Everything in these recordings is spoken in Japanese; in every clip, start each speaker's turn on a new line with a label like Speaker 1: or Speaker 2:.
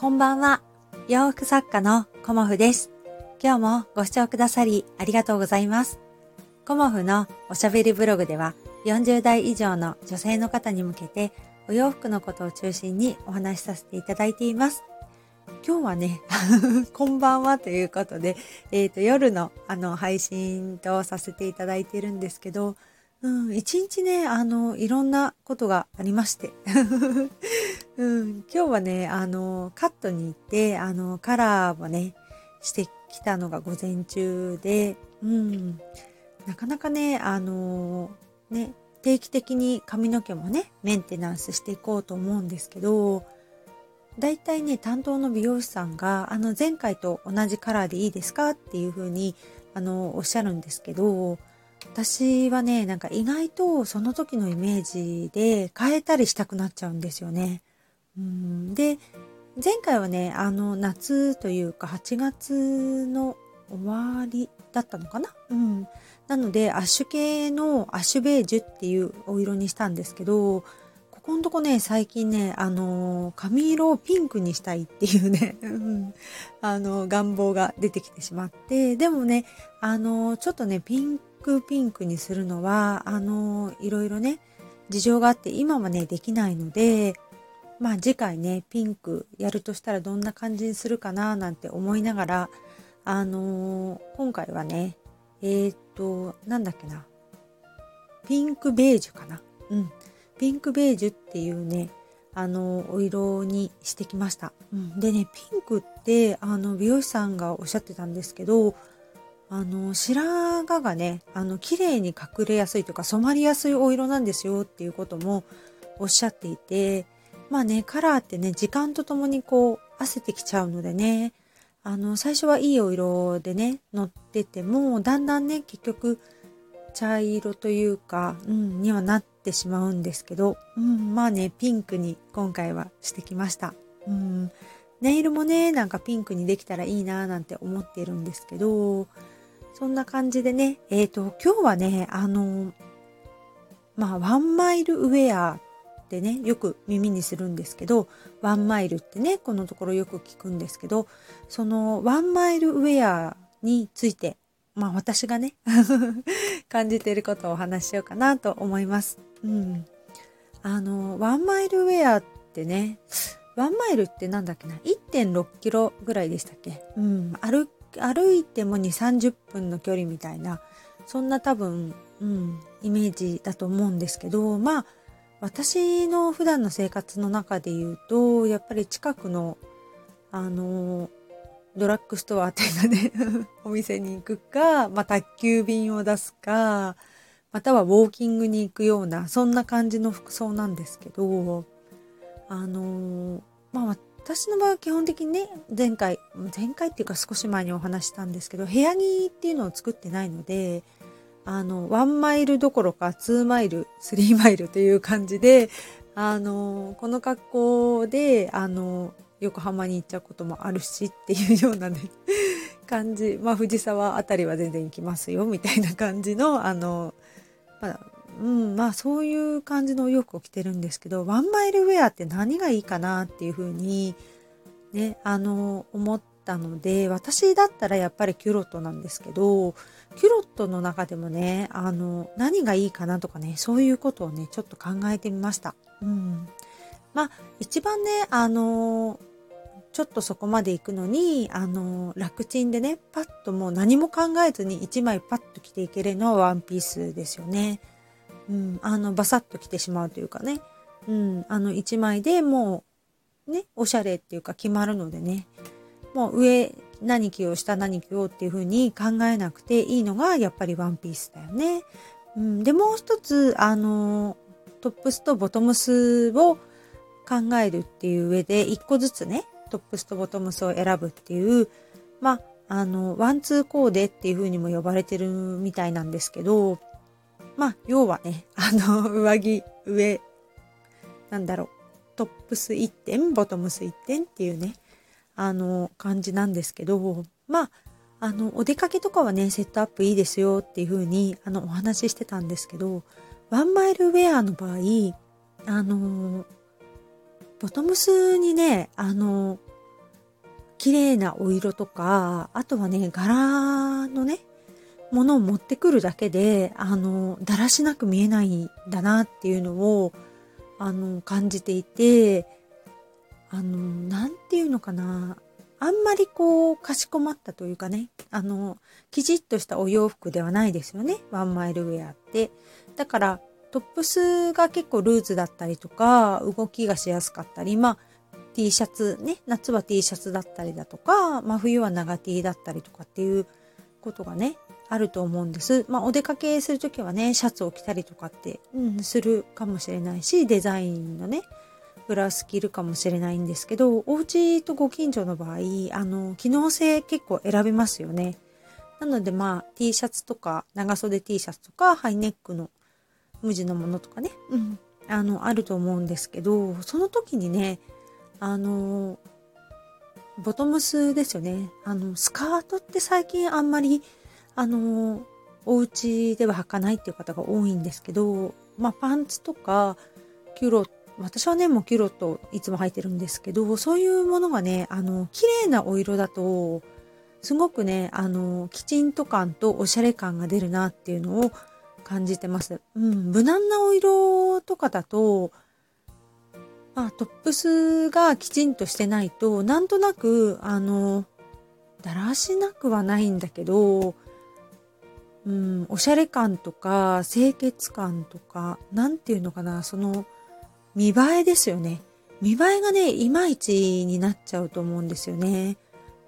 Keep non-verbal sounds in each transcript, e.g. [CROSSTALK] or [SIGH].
Speaker 1: こんばんは。洋服作家のコモフです。今日もご視聴くださりありがとうございます。コモフのおしゃべりブログでは40代以上の女性の方に向けてお洋服のことを中心にお話しさせていただいています。今日はね、[LAUGHS] こんばんはということで、えっ、ー、と、夜のあの配信とさせていただいているんですけど、うん、一日ね、あの、いろんなことがありまして。うん、今日はね、あの、カットに行って、あの、カラーをね、してきたのが午前中で、うん、なかなかね、あの、ね、定期的に髪の毛もね、メンテナンスしていこうと思うんですけど、大体ね、担当の美容師さんが、あの、前回と同じカラーでいいですかっていうふうに、あの、おっしゃるんですけど、私はね、なんか意外とその時のイメージで変えたりしたくなっちゃうんですよね。で、前回はね、あの夏というか8月の終わりだったのかな？うん。なので、アッシュ系のアッシュベージュっていうお色にしたんですけど、ここのとこね、最近ね、あの、髪色をピンクにしたいっていうね、[LAUGHS] あの、願望が出てきてしまって、でもね、あの、ちょっとね、ピンクピンクにするのは、あの、いろいろね、事情があって今はね、できないので、まあ次回ね、ピンクやるとしたらどんな感じにするかななんて思いながら、あの今回はね、えー、っと、なんだっけな、ピンクベージュかな。うん。ピンクベージュっていうね、あの、お色にしてきました。うん、でね、ピンクって、あの、美容師さんがおっしゃってたんですけど、あの、白髪がね、あの、綺麗に隠れやすいとか染まりやすいお色なんですよっていうこともおっしゃっていて、まあね、カラーってね、時間とともにこう、汗てきちゃうのでね、あの、最初はいいお色でね、乗ってても、だんだんね、結局、茶色というか、うん、にはなってしまうんですけど、うん、まあね、ピンクに今回はしてきました。うん、ネイルもね、なんかピンクにできたらいいななんて思っているんですけど、そんな感じでね、えっ、ー、と、今日はね、あの、まあ、ワンマイルウェアってね、よく耳にするんですけど、ワンマイルってね、このところよく聞くんですけど、そのワンマイルウェアについて、まあ私がね [LAUGHS] 感じていることをお話ししようかなと思います。うん。あの、ワンマイルウェアってね、ワンマイルってなんだっけな ?1.6 キロぐらいでしたっけ？うん。歩歩いても2、30分の距離みたいな、そんな多分、うん、イメージだと思うんですけど、まあ、私の普段の生活の中で言うと、やっぱり近くの、あの、ドラッグストアっていうかね [LAUGHS] お店に行くか、まあ、宅急便を出すか、またはウォーキングに行くような、そんな感じの服装なんですけど、あの、まあ、私の場合は基本的にね、前回、前回っていうか少し前にお話したんですけど、部屋着っていうのを作ってないので、あの、ワンマイルどころかツーマイル、スリーマイルという感じで、あの、この格好で、あの、横浜に行っちゃうこともあるしっていうようなね、感じ。[LAUGHS] まあ、藤沢あたりは全然行きますよ、みたいな感じの、あの、まあ、うん、まあそういう感じのお洋服を着てるんですけど、ワンマイルウェアって何がいいかなっていうふうに、ね、あの、思ったので、私だったらやっぱりキュロットなんですけど、キュロットの中でもね、あの、何がいいかなとかね、そういうことをね、ちょっと考えてみました。うん。まあ、一番ね、あの、ちょっとそこまで行くのに、あの、楽ちんでね、パッともう何も考えずに1枚パッと着ていけるのはワンピースですよね。うん、あの、バサッと着てしまうというかね、うん、あの、一枚でもう、ね、おしゃれっていうか決まるのでね、もう上何着よう、下何着ようっていう風に考えなくていいのが、やっぱりワンピースだよね。うん、で、もう一つ、あの、トップスとボトムスを考えるっていう上で、一個ずつね、トップスとボトムスを選ぶっていう、まあ、あの、ワンツーコーデっていう風にも呼ばれてるみたいなんですけど、まあ、要はね、あの、上着、上、なんだろう、トップス1点、ボトムス1点っていうね、あの、感じなんですけど、まあ、あの、お出かけとかはね、セットアップいいですよっていう風に、あの、お話ししてたんですけど、ワンマイルウェアの場合、あの、ボトムスにね、あの、綺麗なお色とか、あとはね、柄のね、ものを持ってくるだけで、あの、だらしなく見えないんだなっていうのを、あの、感じていて、あの、なんていうのかな。あんまりこう、かしこまったというかね、あの、きちっとしたお洋服ではないですよね。ワンマイルウェアって。だから、トップスが結構ルーズだったりとか、動きがしやすかったり、まあ、T シャツね、夏は T シャツだったりだとか、まあ冬は長 T だったりとかっていうことがね、あると思うんです。まあお出かけするときはね、シャツを着たりとかって、うん、するかもしれないし、デザインのね、ブラウス着るかもしれないんですけど、お家とご近所の場合、あの、機能性結構選べますよね。なのでまあ T シャツとか長袖 T シャツとかハイネックの無地のものとかね、うん、あの、あると思うんですけど、その時にね、あの、ボトムスですよね。あの、スカートって最近あんまり、あの、お家では履かないっていう方が多いんですけど、まあ、パンツとか、キュロ、私はね、もうキュロといつも履いてるんですけど、そういうものがね、あの、綺麗なお色だと、すごくね、あの、きちんと感とおしゃれ感が出るなっていうのを感じてます。うん、無難なお色とかだと、まあ、トップスがきちんとしてないと、なんとなく、あの、だらしなくはないんだけど、うん、おしゃれ感とか、清潔感とか、なんていうのかな、その、見栄えですよね。見栄えがね、いまいちになっちゃうと思うんですよね。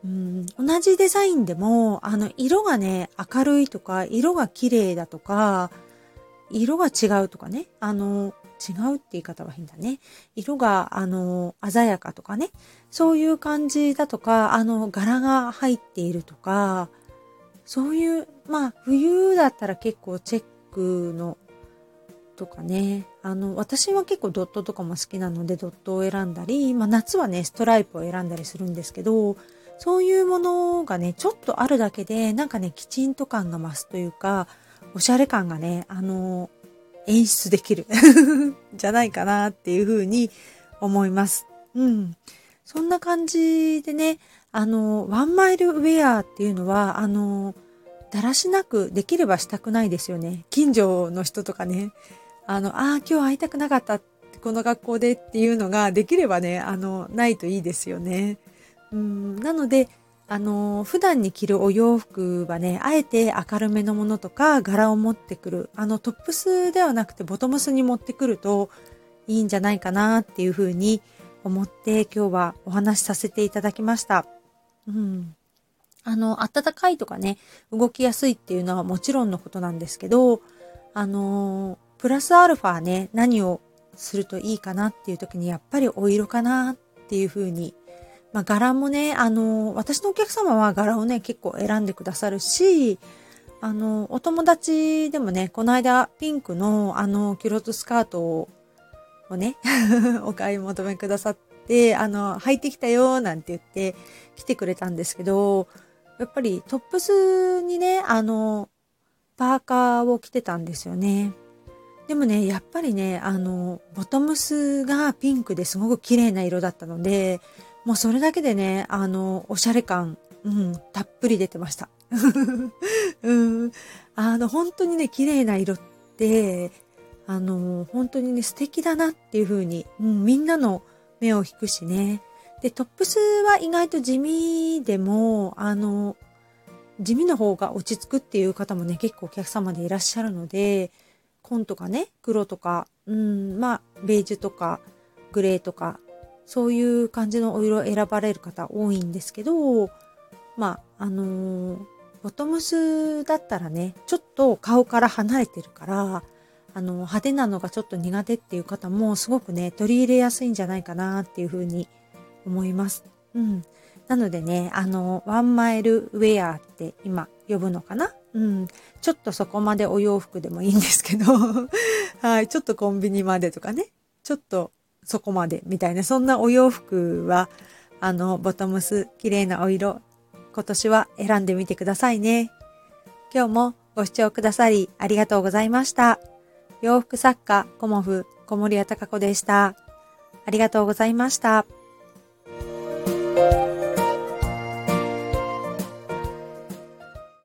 Speaker 1: うん、同じデザインでも、あの、色がね、明るいとか、色が綺麗だとか、色が違うとかね、あの、違うって言い方は変だね。色が、あの、鮮やかとかね。そういう感じだとか、あの、柄が入っているとか、そういう、まあ、冬だったら結構チェックのとかね。あの、私は結構ドットとかも好きなのでドットを選んだり、まあ夏はね、ストライプを選んだりするんですけど、そういうものがね、ちょっとあるだけで、なんかね、きちんと感が増すというか、おしゃれ感がね、あの、演出できる [LAUGHS] じゃないかなっていうふうに思います。うん。そんな感じでね、あの、ワンマイルウェアっていうのは、あの、だらしなくできればしたくないですよね。近所の人とかね、あの、ああ、今日会いたくなかったこの学校でっていうのができればね、あの、ないといいですよね。うん、なので、あの、普段に着るお洋服はね、あえて明るめのものとか柄を持ってくる。あの、トップスではなくてボトムスに持ってくるといいんじゃないかなっていうふうに思って今日はお話しさせていただきました。うん。あの、暖かいとかね、動きやすいっていうのはもちろんのことなんですけど、あの、プラスアルファね、何をするといいかなっていう時にやっぱりお色かなっていうふうにまあ、柄もね、あの、私のお客様は柄をね、結構選んでくださるし、あの、お友達でもね、この間ピンクのあの、キュロットスカートをね、[LAUGHS] お買い求めくださって、あの、履いてきたよ、なんて言って来てくれたんですけど、やっぱりトップスにね、あの、パーカーを着てたんですよね。でもね、やっぱりね、あの、ボトムスがピンクですごく綺麗な色だったので、もうそれだけでね、あの、おしゃれ感、うん、たっぷり出てました。[LAUGHS] うん、あの、本当にね、綺麗な色って、あの、本当にね、素敵だなっていう風に、うん、みんなの目を引くしね。で、トップスは意外と地味でも、あの、地味の方が落ち着くっていう方もね、結構お客様でいらっしゃるので、紺とかね、黒とか、うん、まあ、ベージュとか、グレーとか、そういう感じのお色選ばれる方多いんですけど、まあ、あのー、ボトムスだったらね、ちょっと顔から離れてるから、あの、派手なのがちょっと苦手っていう方もすごくね、取り入れやすいんじゃないかなっていうふうに思います。うん。なのでね、あの、ワンマイルウェアって今呼ぶのかな？うん。ちょっとそこまでお洋服でもいいんですけど、[LAUGHS] はい、ちょっとコンビニまでとかね、ちょっとそこまでみたいな、そんなお洋服は、あの、ボトムス、綺麗なお色、今年は選んでみてくださいね。今日もご視聴くださりありがとうございました。洋服作家、コモフ、小森屋隆子でした。ありがとうございました。